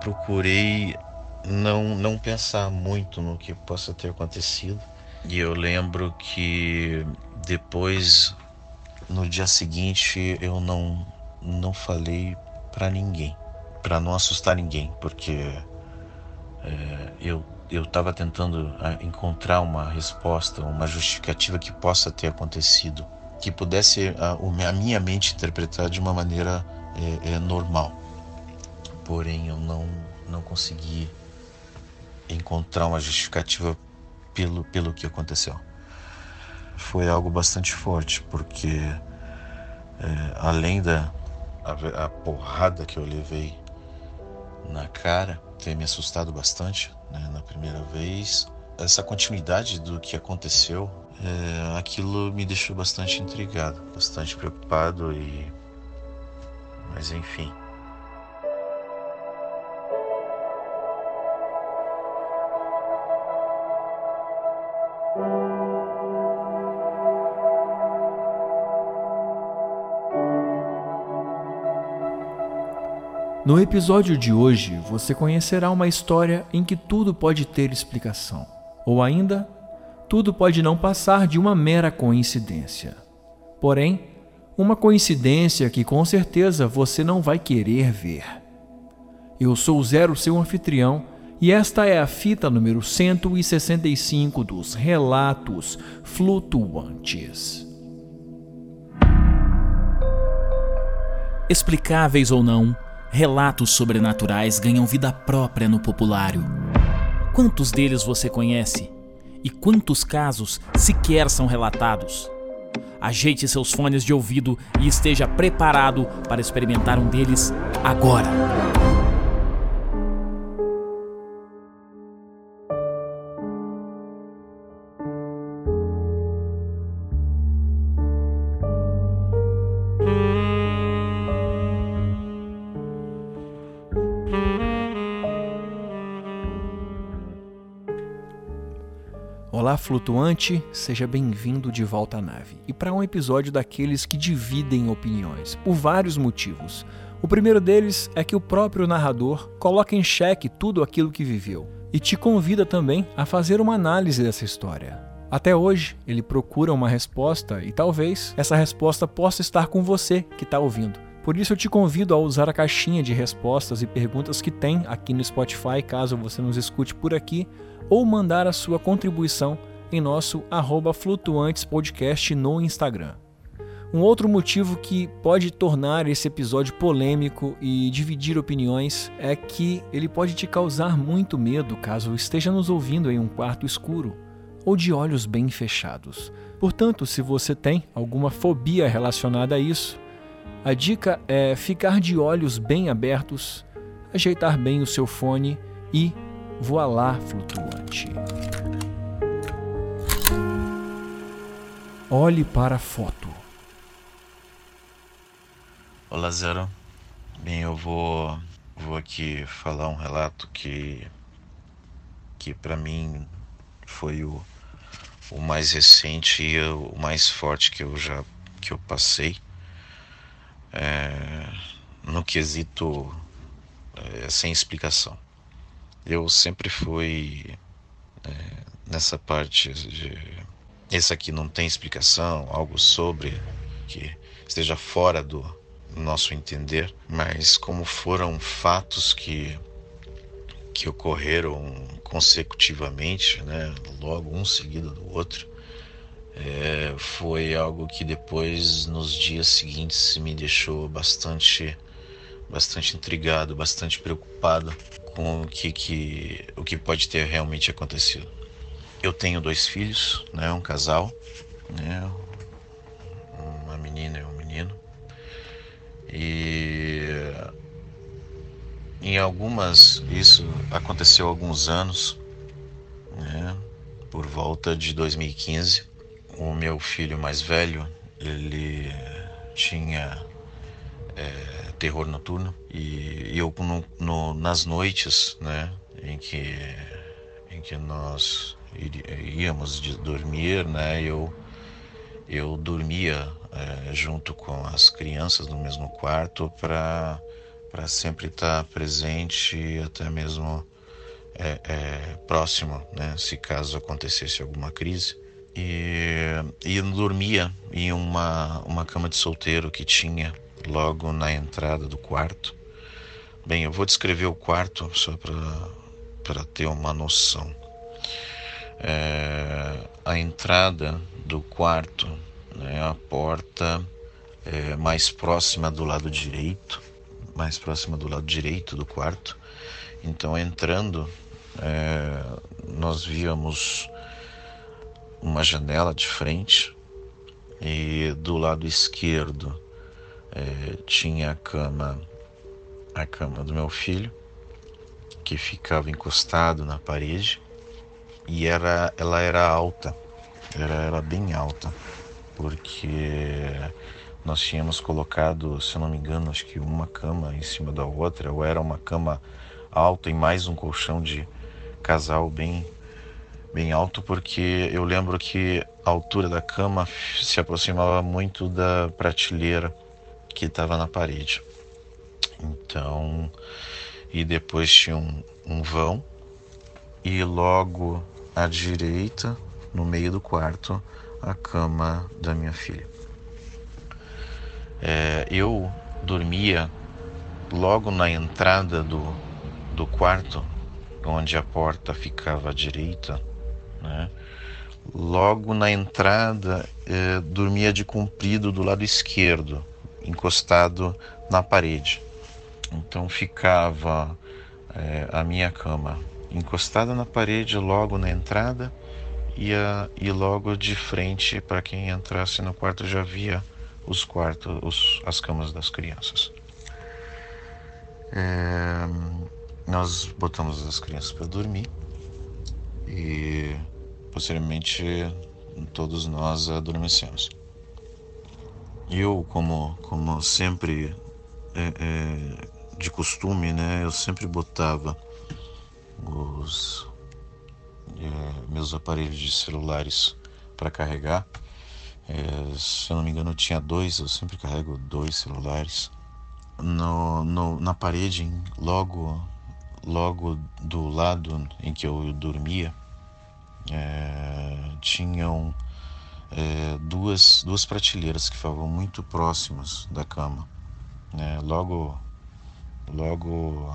procurei não, não pensar muito no que possa ter acontecido. E eu lembro que depois, no dia seguinte, eu não, não falei para ninguém, para não assustar ninguém, porque é, eu eu estava tentando ah, encontrar uma resposta, uma justificativa que possa ter acontecido, que pudesse a, a minha mente interpretar de uma maneira é, é, normal. Porém, eu não não consegui encontrar uma justificativa pelo pelo que aconteceu. Foi algo bastante forte, porque é, além da a, a porrada que eu levei na cara, ter me assustado bastante né, na primeira vez. Essa continuidade do que aconteceu, é, aquilo me deixou bastante intrigado, bastante preocupado e. Mas enfim. No episódio de hoje, você conhecerá uma história em que tudo pode ter explicação, ou ainda, tudo pode não passar de uma mera coincidência. Porém, uma coincidência que com certeza você não vai querer ver. Eu sou o Zero, seu anfitrião, e esta é a fita número 165 dos Relatos Flutuantes. Explicáveis ou não, relatos sobrenaturais ganham vida própria no populário. Quantos deles você conhece? E quantos casos sequer são relatados? Ajeite seus fones de ouvido e esteja preparado para experimentar um deles agora. Olá, flutuante, seja bem-vindo de volta à nave. E para um episódio daqueles que dividem opiniões, por vários motivos. O primeiro deles é que o próprio narrador coloca em xeque tudo aquilo que viveu e te convida também a fazer uma análise dessa história. Até hoje, ele procura uma resposta e talvez essa resposta possa estar com você que está ouvindo. Por isso eu te convido a usar a caixinha de respostas e perguntas que tem aqui no Spotify, caso você nos escute por aqui, ou mandar a sua contribuição em nosso flutuantespodcast no Instagram. Um outro motivo que pode tornar esse episódio polêmico e dividir opiniões é que ele pode te causar muito medo caso esteja nos ouvindo em um quarto escuro ou de olhos bem fechados. Portanto, se você tem alguma fobia relacionada a isso, a dica é ficar de olhos bem abertos, ajeitar bem o seu fone e voar flutuante. Olhe para a foto. Olá, Zero. Bem, eu vou, vou aqui falar um relato que, que para mim foi o, o mais recente e o mais forte que eu já que eu passei é, no quesito é, sem explicação. Eu sempre fui é, nessa parte de esse aqui não tem explicação, algo sobre que esteja fora do nosso entender, mas como foram fatos que que ocorreram consecutivamente, né, logo um seguido do outro, é, foi algo que depois nos dias seguintes me deixou bastante bastante intrigado, bastante preocupado com o que, que, o que pode ter realmente acontecido. Eu tenho dois filhos, né, um casal, né, uma menina e um menino. E em algumas, isso aconteceu há alguns anos, né, por volta de 2015. O meu filho mais velho, ele tinha é, terror noturno e, eu no, no, nas noites, né, em que em que nós íamos dormir, né, eu eu dormia é, junto com as crianças no mesmo quarto para para sempre estar presente e até mesmo é, é, próximo, né, se caso acontecesse alguma crise. E, e dormia em uma, uma cama de solteiro que tinha logo na entrada do quarto. Bem, eu vou descrever o quarto só para ter uma noção. É, a entrada do quarto, né, a porta é, mais próxima do lado direito, mais próxima do lado direito do quarto. Então, entrando, é, nós víamos uma janela de frente e do lado esquerdo é, tinha a cama, a cama do meu filho, que ficava encostado na parede e era, ela era alta, era, era bem alta, porque nós tínhamos colocado, se eu não me engano, acho que uma cama em cima da outra, ou era uma cama alta e mais um colchão de casal bem bem alto porque eu lembro que a altura da cama se aproximava muito da prateleira que estava na parede. Então, e depois tinha um, um vão e logo à direita, no meio do quarto, a cama da minha filha. É, eu dormia logo na entrada do, do quarto, onde a porta ficava à direita, né? Logo na entrada, é, dormia de comprido do lado esquerdo, encostado na parede. Então ficava é, a minha cama encostada na parede logo na entrada e, a, e logo de frente para quem entrasse no quarto já via os quartos, os, as camas das crianças. É, nós botamos as crianças para dormir e posteriormente todos nós adormecemos. Eu, como, como sempre é, é, de costume, né, eu sempre botava os é, meus aparelhos de celulares para carregar. É, se eu não me engano, eu tinha dois, eu sempre carrego dois celulares. No, no, na parede, logo, logo do lado em que eu dormia, é, tinham é, duas, duas prateleiras que ficavam muito próximas da cama, né? logo, logo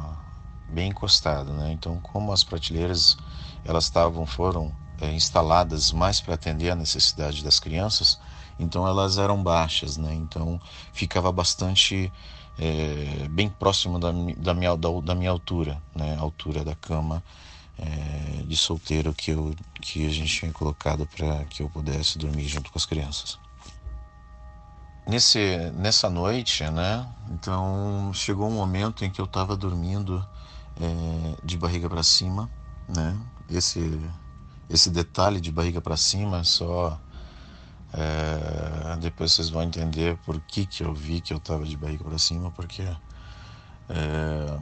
bem encostado, né? Então, como as prateleiras elas estavam foram é, instaladas mais para atender a necessidade das crianças, então elas eram baixas, né? Então ficava bastante é, bem próximo da, da, minha, da, da, minha altura, né? A altura da cama é, de solteiro que, eu, que a gente tinha colocado para que eu pudesse dormir junto com as crianças. Nesse, nessa noite, né? Então chegou um momento em que eu estava dormindo é, de barriga para cima, né? Esse esse detalhe de barriga para cima só é, depois vocês vão entender por que que eu vi que eu estava de barriga para cima, porque é,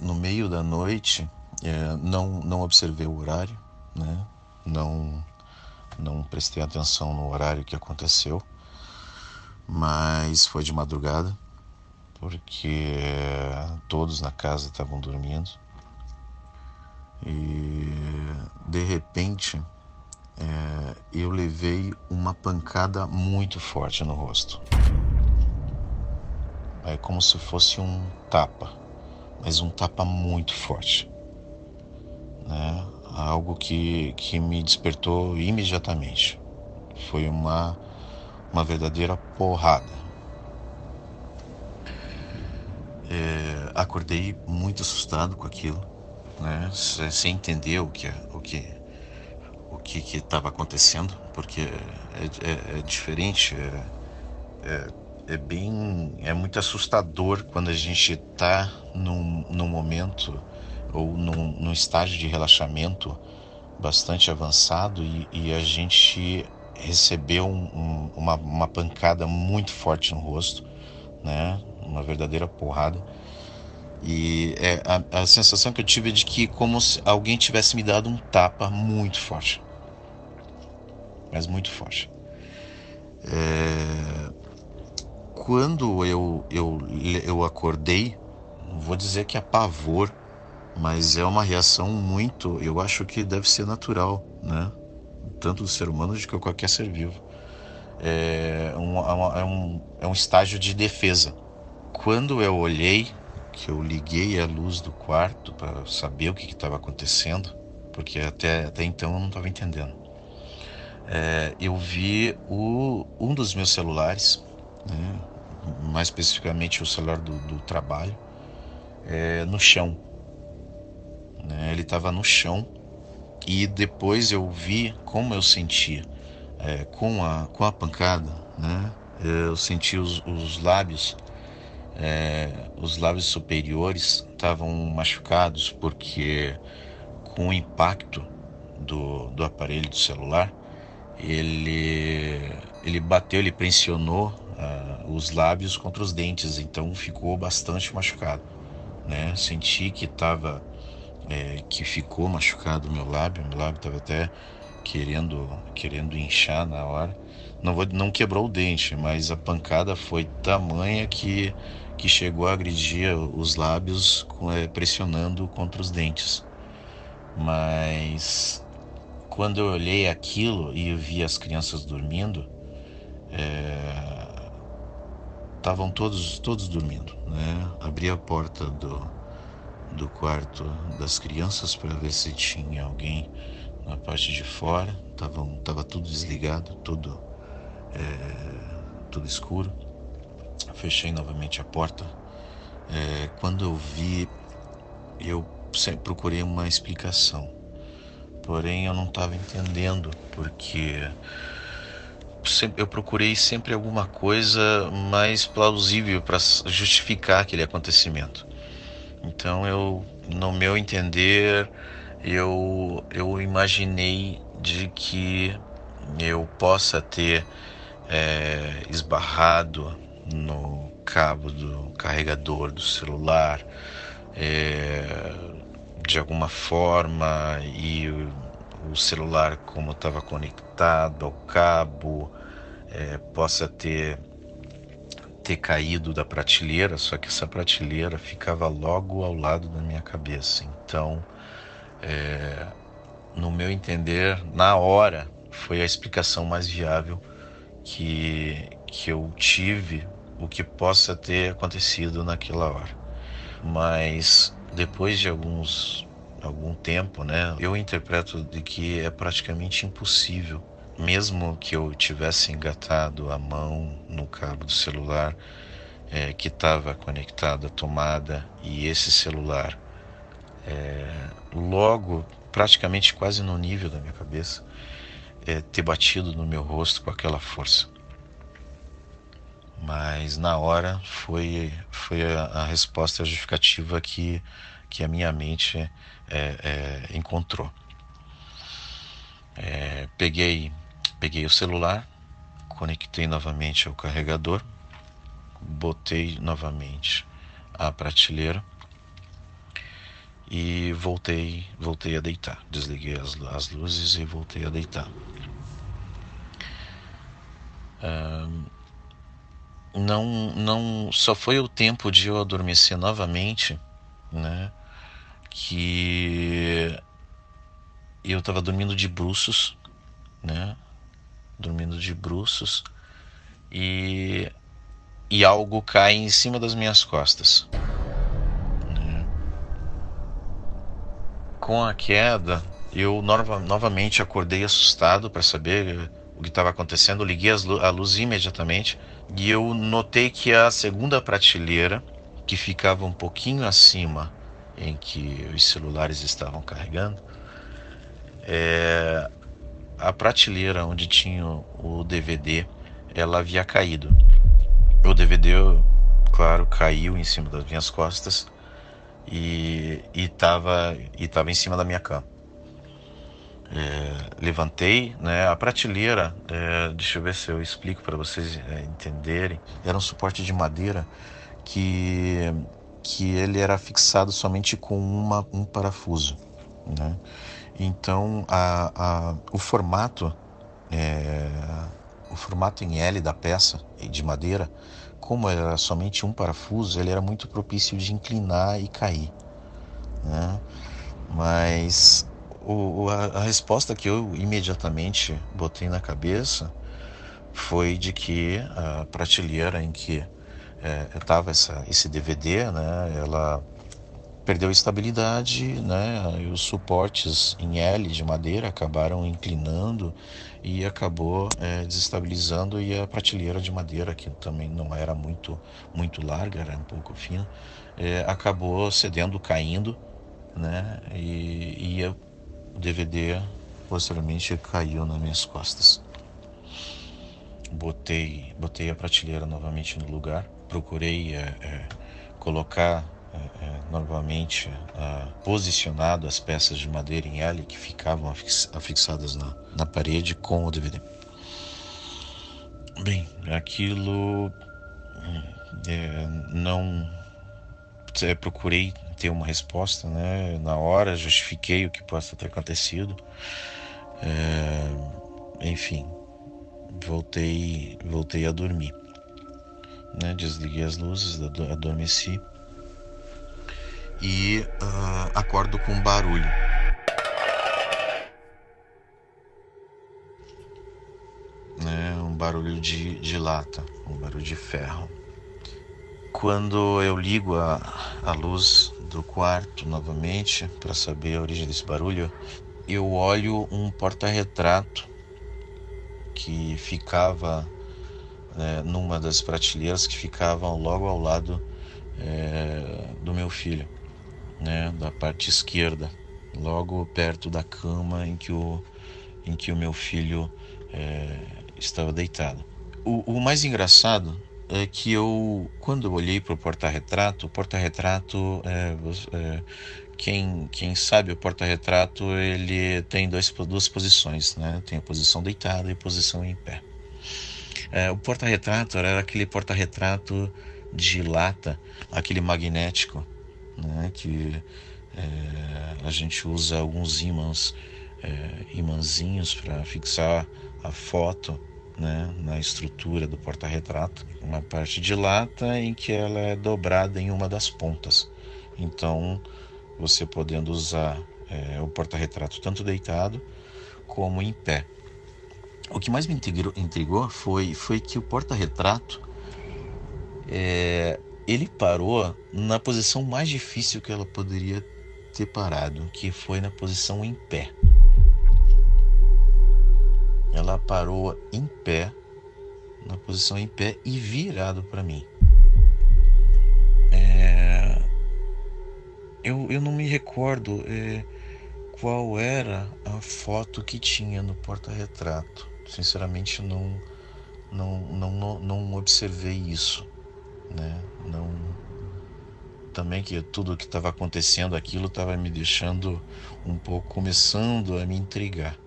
no meio da noite é, não não observei o horário, né? Não não prestei atenção no horário que aconteceu, mas foi de madrugada porque todos na casa estavam dormindo e de repente é, eu levei uma pancada muito forte no rosto. É como se fosse um tapa, mas um tapa muito forte. Né? Algo que, que me despertou imediatamente. Foi uma, uma verdadeira porrada. É, acordei muito assustado com aquilo, né? Sem entender o que o que o que estava acontecendo, porque é, é, é diferente, é, é, é, bem é muito assustador quando a gente está num, num momento ou num, num estágio de relaxamento bastante avançado e, e a gente recebeu um, um, uma, uma pancada muito forte no rosto, né? uma verdadeira porrada. E é, a, a, sensação que eu tive é de que como se alguém tivesse me dado um tapa muito forte. Mas muito forte. É, quando eu, eu, eu acordei, não vou dizer que é pavor, mas é uma reação muito, eu acho que deve ser natural, né? Tanto do ser humano de qualquer ser vivo. É um, é, um, é um estágio de defesa. Quando eu olhei, que eu liguei a luz do quarto para saber o que estava acontecendo, porque até, até então eu não estava entendendo. É, eu vi o, um dos meus celulares, né, mais especificamente o celular do, do trabalho, é, no chão. Né, ele estava no chão e depois eu vi como eu sentia é, com, a, com a pancada, né, eu senti os, os lábios é, os lábios superiores estavam machucados porque com o impacto do, do aparelho do celular ele ele bateu, ele pressionou uh, os lábios contra os dentes, então ficou bastante machucado, né? Senti que estava é, que ficou machucado meu lábio, meu lábio estava até querendo querendo inchar na hora. Não, vou, não quebrou o dente, mas a pancada foi tamanha que que chegou a agredir os lábios é, pressionando contra os dentes. Mas quando eu olhei aquilo e vi as crianças dormindo, estavam é, todos todos dormindo, né? Abri a porta do, do quarto das crianças para ver se tinha alguém na parte de fora. Tava, tava tudo desligado, tudo é, tudo escuro. Fechei novamente a porta. É, quando eu vi, eu procurei uma explicação. Porém, eu não estava entendendo porque eu procurei sempre alguma coisa mais plausível para justificar aquele acontecimento. Então, eu, no meu entender, eu, eu imaginei de que eu possa ter é, esbarrado no cabo do carregador do celular é, de alguma forma e o, celular como estava conectado ao cabo é, possa ter ter caído da prateleira, só que essa prateleira ficava logo ao lado da minha cabeça. Então, é, no meu entender, na hora foi a explicação mais viável que, que eu tive o que possa ter acontecido naquela hora. Mas depois de alguns algum tempo, né, eu interpreto de que é praticamente impossível, mesmo que eu tivesse engatado a mão no cabo do celular é, que estava conectado à tomada e esse celular é, logo praticamente quase no nível da minha cabeça é, ter batido no meu rosto com aquela força mas na hora foi, foi a, a resposta justificativa que, que a minha mente é, é, encontrou. É, peguei, peguei o celular, conectei novamente ao carregador, botei novamente a prateleira e voltei, voltei a deitar. Desliguei as, as luzes e voltei a deitar. Não, não só foi o tempo de eu adormecer novamente, né? Que eu estava dormindo de bruços, né? Dormindo de bruços e e algo cai em cima das minhas costas. Né? Com a queda, eu nova, novamente acordei assustado para saber o que estava acontecendo. liguei a luz imediatamente e eu notei que a segunda prateleira, que ficava um pouquinho acima em que os celulares estavam carregando, é, a prateleira onde tinha o DVD, ela havia caído. O DVD, claro, caiu em cima das minhas costas e estava e tava em cima da minha cama é, levantei, né? A prateleira, é, deixa eu ver se eu explico para vocês é, entenderem, era um suporte de madeira que que ele era fixado somente com uma, um parafuso, né? Então a, a, o formato é, o formato em L da peça de madeira como era somente um parafuso, ele era muito propício de inclinar e cair. Né? Mas o, a, a resposta que eu imediatamente botei na cabeça foi de que a prateleira em que estava é, esse DVD, né, ela perdeu estabilidade, né, e os suportes em L de madeira acabaram inclinando e acabou é, desestabilizando e a prateleira de madeira que também não era muito muito larga, era um pouco fina, é, acabou cedendo, caindo, né, e, e o DVD posteriormente caiu nas minhas costas. Botei, botei a prateleira novamente no lugar, procurei é, é, colocar é, é novamente posicionado as peças de madeira em L que ficavam afixadas na, na parede com o DVD. Bem, aquilo é, não é, procurei ter uma resposta, né? Na hora justifiquei o que possa ter acontecido. É, enfim, voltei, voltei a dormir. Né? Desliguei as luzes, adormeci e uh, acordo com um barulho. Né? Um barulho de, de lata, um barulho de ferro. Quando eu ligo a, a luz do quarto novamente para saber a origem desse barulho, eu olho um porta-retrato que ficava é, numa das prateleiras que ficavam logo ao lado é, do meu filho, né, da parte esquerda, logo perto da cama em que o, em que o meu filho é, estava deitado. O, o mais engraçado é que eu, quando olhei para o porta-retrato, o porta-retrato, é, é, quem, quem sabe o porta-retrato, ele tem dois, duas posições, né? Tem a posição deitada e a posição em pé. É, o porta-retrato era aquele porta-retrato de lata, aquele magnético, né? Que é, a gente usa alguns ímãs, é, imãzinhos para fixar a foto né, na estrutura do porta-retrato, uma parte de lata em que ela é dobrada em uma das pontas. Então, você podendo usar é, o porta-retrato tanto deitado como em pé. O que mais me intrigou foi, foi que o porta-retrato é, ele parou na posição mais difícil que ela poderia ter parado, que foi na posição em pé ela parou em pé, na posição em pé e virado para mim. É... Eu, eu não me recordo é, qual era a foto que tinha no porta-retrato. Sinceramente, não, não, não, não, observei isso. Né? Não, também que tudo o que estava acontecendo, aquilo estava me deixando um pouco, começando a me intrigar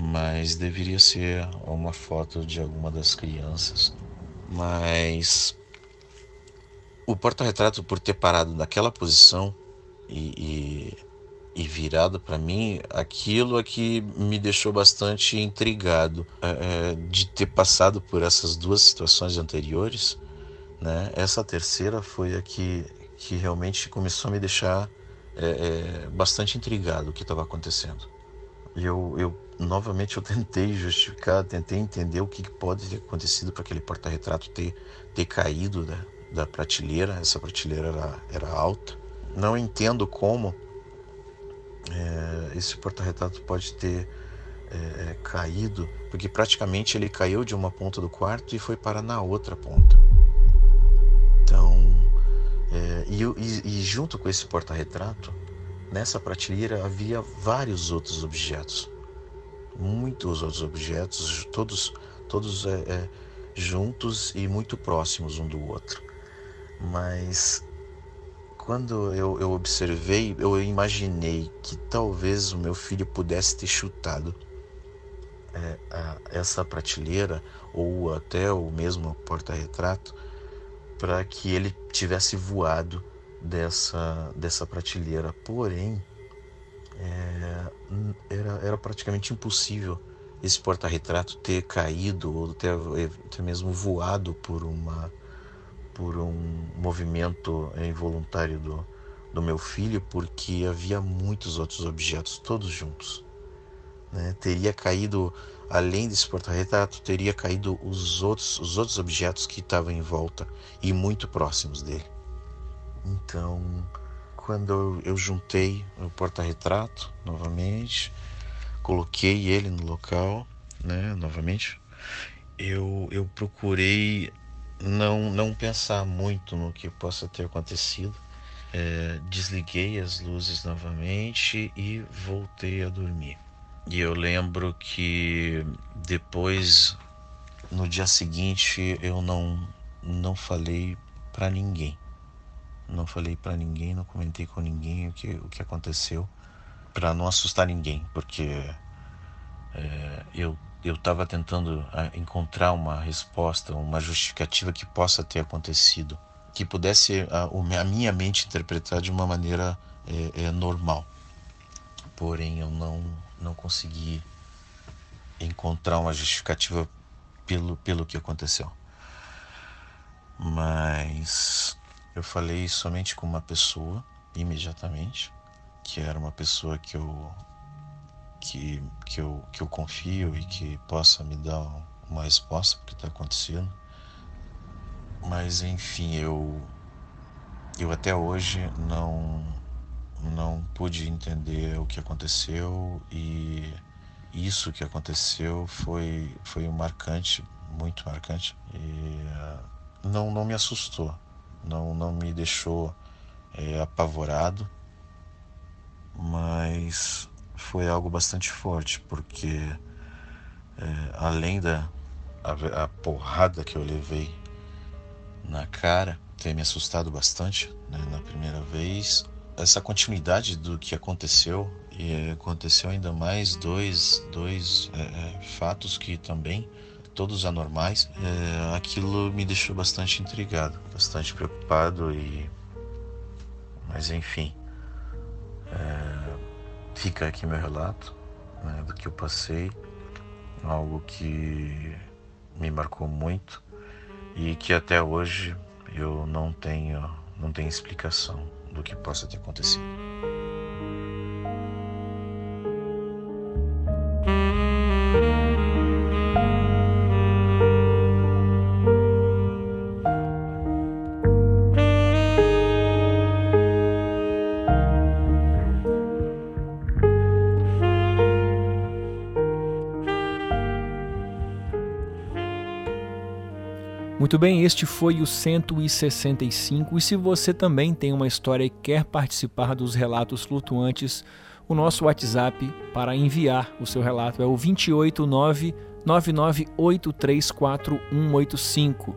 mas deveria ser uma foto de alguma das crianças. Mas o porta-retrato, por ter parado naquela posição e, e, e virado para mim, aquilo é que me deixou bastante intrigado é, é, de ter passado por essas duas situações anteriores. Né? Essa terceira foi a que, que realmente começou a me deixar é, é bastante intrigado o que estava acontecendo. Eu, eu novamente eu tentei justificar, tentei entender o que pode ter acontecido para aquele porta-retrato ter, ter caído da, da prateleira. Essa prateleira era, era alta. Não entendo como é, esse porta-retrato pode ter é, caído, porque praticamente ele caiu de uma ponta do quarto e foi para na outra ponta. É, e, e, e junto com esse porta-retrato, nessa prateleira havia vários outros objetos muitos outros objetos, todos, todos é, é, juntos e muito próximos um do outro. Mas quando eu, eu observei, eu imaginei que talvez o meu filho pudesse ter chutado é, a, essa prateleira ou até o mesmo porta-retrato para que ele tivesse voado dessa, dessa prateleira. Porém, é, era, era praticamente impossível esse porta-retrato ter caído ou ter, ter mesmo voado por uma por um movimento involuntário do, do meu filho, porque havia muitos outros objetos, todos juntos. Né? Teria caído, além desse porta-retrato, teria caído os outros, os outros objetos que estavam em volta e muito próximos dele. Então, quando eu, juntei o porta-retrato novamente, coloquei ele no local, né, novamente, eu, eu procurei não, não pensar muito no que possa ter acontecido. É, desliguei as luzes novamente e voltei a dormir. E eu lembro que depois, no dia seguinte, eu não, não falei para ninguém. Não falei para ninguém, não comentei com ninguém o que, o que aconteceu, para não assustar ninguém, porque é, eu eu estava tentando ah, encontrar uma resposta, uma justificativa que possa ter acontecido, que pudesse a, a minha mente interpretar de uma maneira é, é, normal. Porém, eu não, não consegui encontrar uma justificativa pelo, pelo que aconteceu. Mas eu falei somente com uma pessoa imediatamente, que era uma pessoa que eu que, que, eu, que eu confio e que possa me dar uma resposta para o que está acontecendo. Mas enfim, eu, eu até hoje não, não pude entender o que aconteceu e isso que aconteceu foi, foi um marcante, muito marcante. E uh, não, não me assustou, não, não me deixou é, apavorado, mas foi algo bastante forte, porque é, além da a, a, porrada que eu levei na cara, ter me assustado bastante né, na primeira vez, essa continuidade do que aconteceu, e aconteceu ainda mais dois, dois é, é fatos que também, todos anormais, é, aquilo me deixou bastante intrigado, bastante preocupado e. Mas enfim. É, Fica aqui meu relato né, do que eu passei, algo que me marcou muito e que até hoje eu não tenho, não tenho explicação do que possa ter acontecido. Muito bem, este foi o 165 e se você também tem uma história e quer participar dos relatos flutuantes, o nosso WhatsApp para enviar o seu relato é o 289 998344185.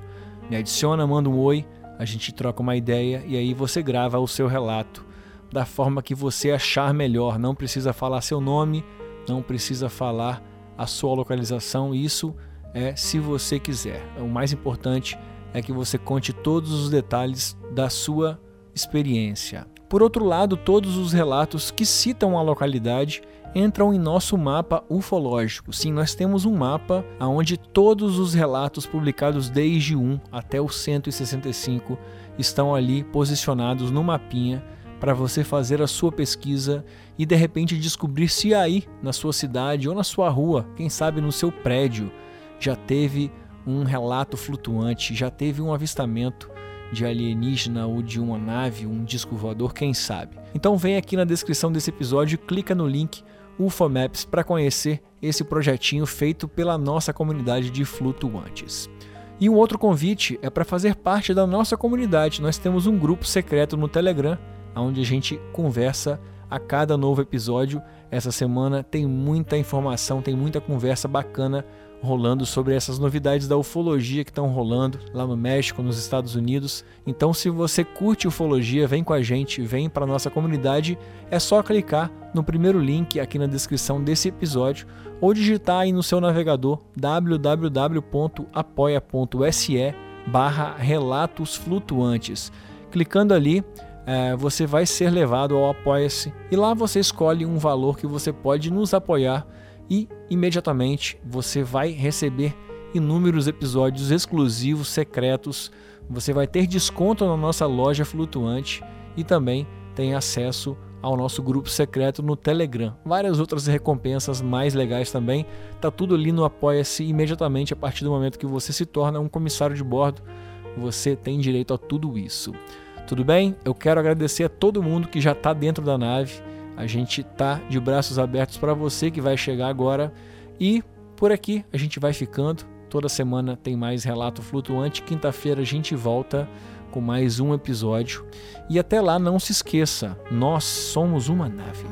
Me adiciona, manda um oi, a gente troca uma ideia e aí você grava o seu relato da forma que você achar melhor. Não precisa falar seu nome, não precisa falar a sua localização, isso é se você quiser. O mais importante é que você conte todos os detalhes da sua experiência. Por outro lado, todos os relatos que citam a localidade entram em nosso mapa ufológico. Sim, nós temos um mapa onde todos os relatos publicados desde 1 até o 165 estão ali posicionados no mapinha para você fazer a sua pesquisa e de repente descobrir se aí na sua cidade ou na sua rua, quem sabe no seu prédio, já teve um relato flutuante, já teve um avistamento de alienígena ou de uma nave, um disco voador, quem sabe. Então vem aqui na descrição desse episódio clica no link UFOMaps para conhecer esse projetinho feito pela nossa comunidade de flutuantes. E um outro convite é para fazer parte da nossa comunidade. Nós temos um grupo secreto no Telegram, onde a gente conversa a cada novo episódio. Essa semana tem muita informação, tem muita conversa bacana rolando sobre essas novidades da ufologia que estão rolando lá no México, nos Estados Unidos. Então, se você curte ufologia, vem com a gente, vem para nossa comunidade. É só clicar no primeiro link aqui na descrição desse episódio ou digitar aí no seu navegador www.apoia.se barra relatos flutuantes. Clicando ali, é, você vai ser levado ao Apoia-se e lá você escolhe um valor que você pode nos apoiar e imediatamente você vai receber inúmeros episódios exclusivos, secretos. Você vai ter desconto na nossa loja flutuante e também tem acesso ao nosso grupo secreto no Telegram. Várias outras recompensas mais legais também. Tá tudo ali no Apoia-se imediatamente a partir do momento que você se torna um comissário de bordo. Você tem direito a tudo isso. Tudo bem? Eu quero agradecer a todo mundo que já está dentro da nave. A gente tá de braços abertos para você que vai chegar agora. E por aqui a gente vai ficando. Toda semana tem mais relato flutuante. Quinta-feira a gente volta com mais um episódio. E até lá, não se esqueça: nós somos uma nave.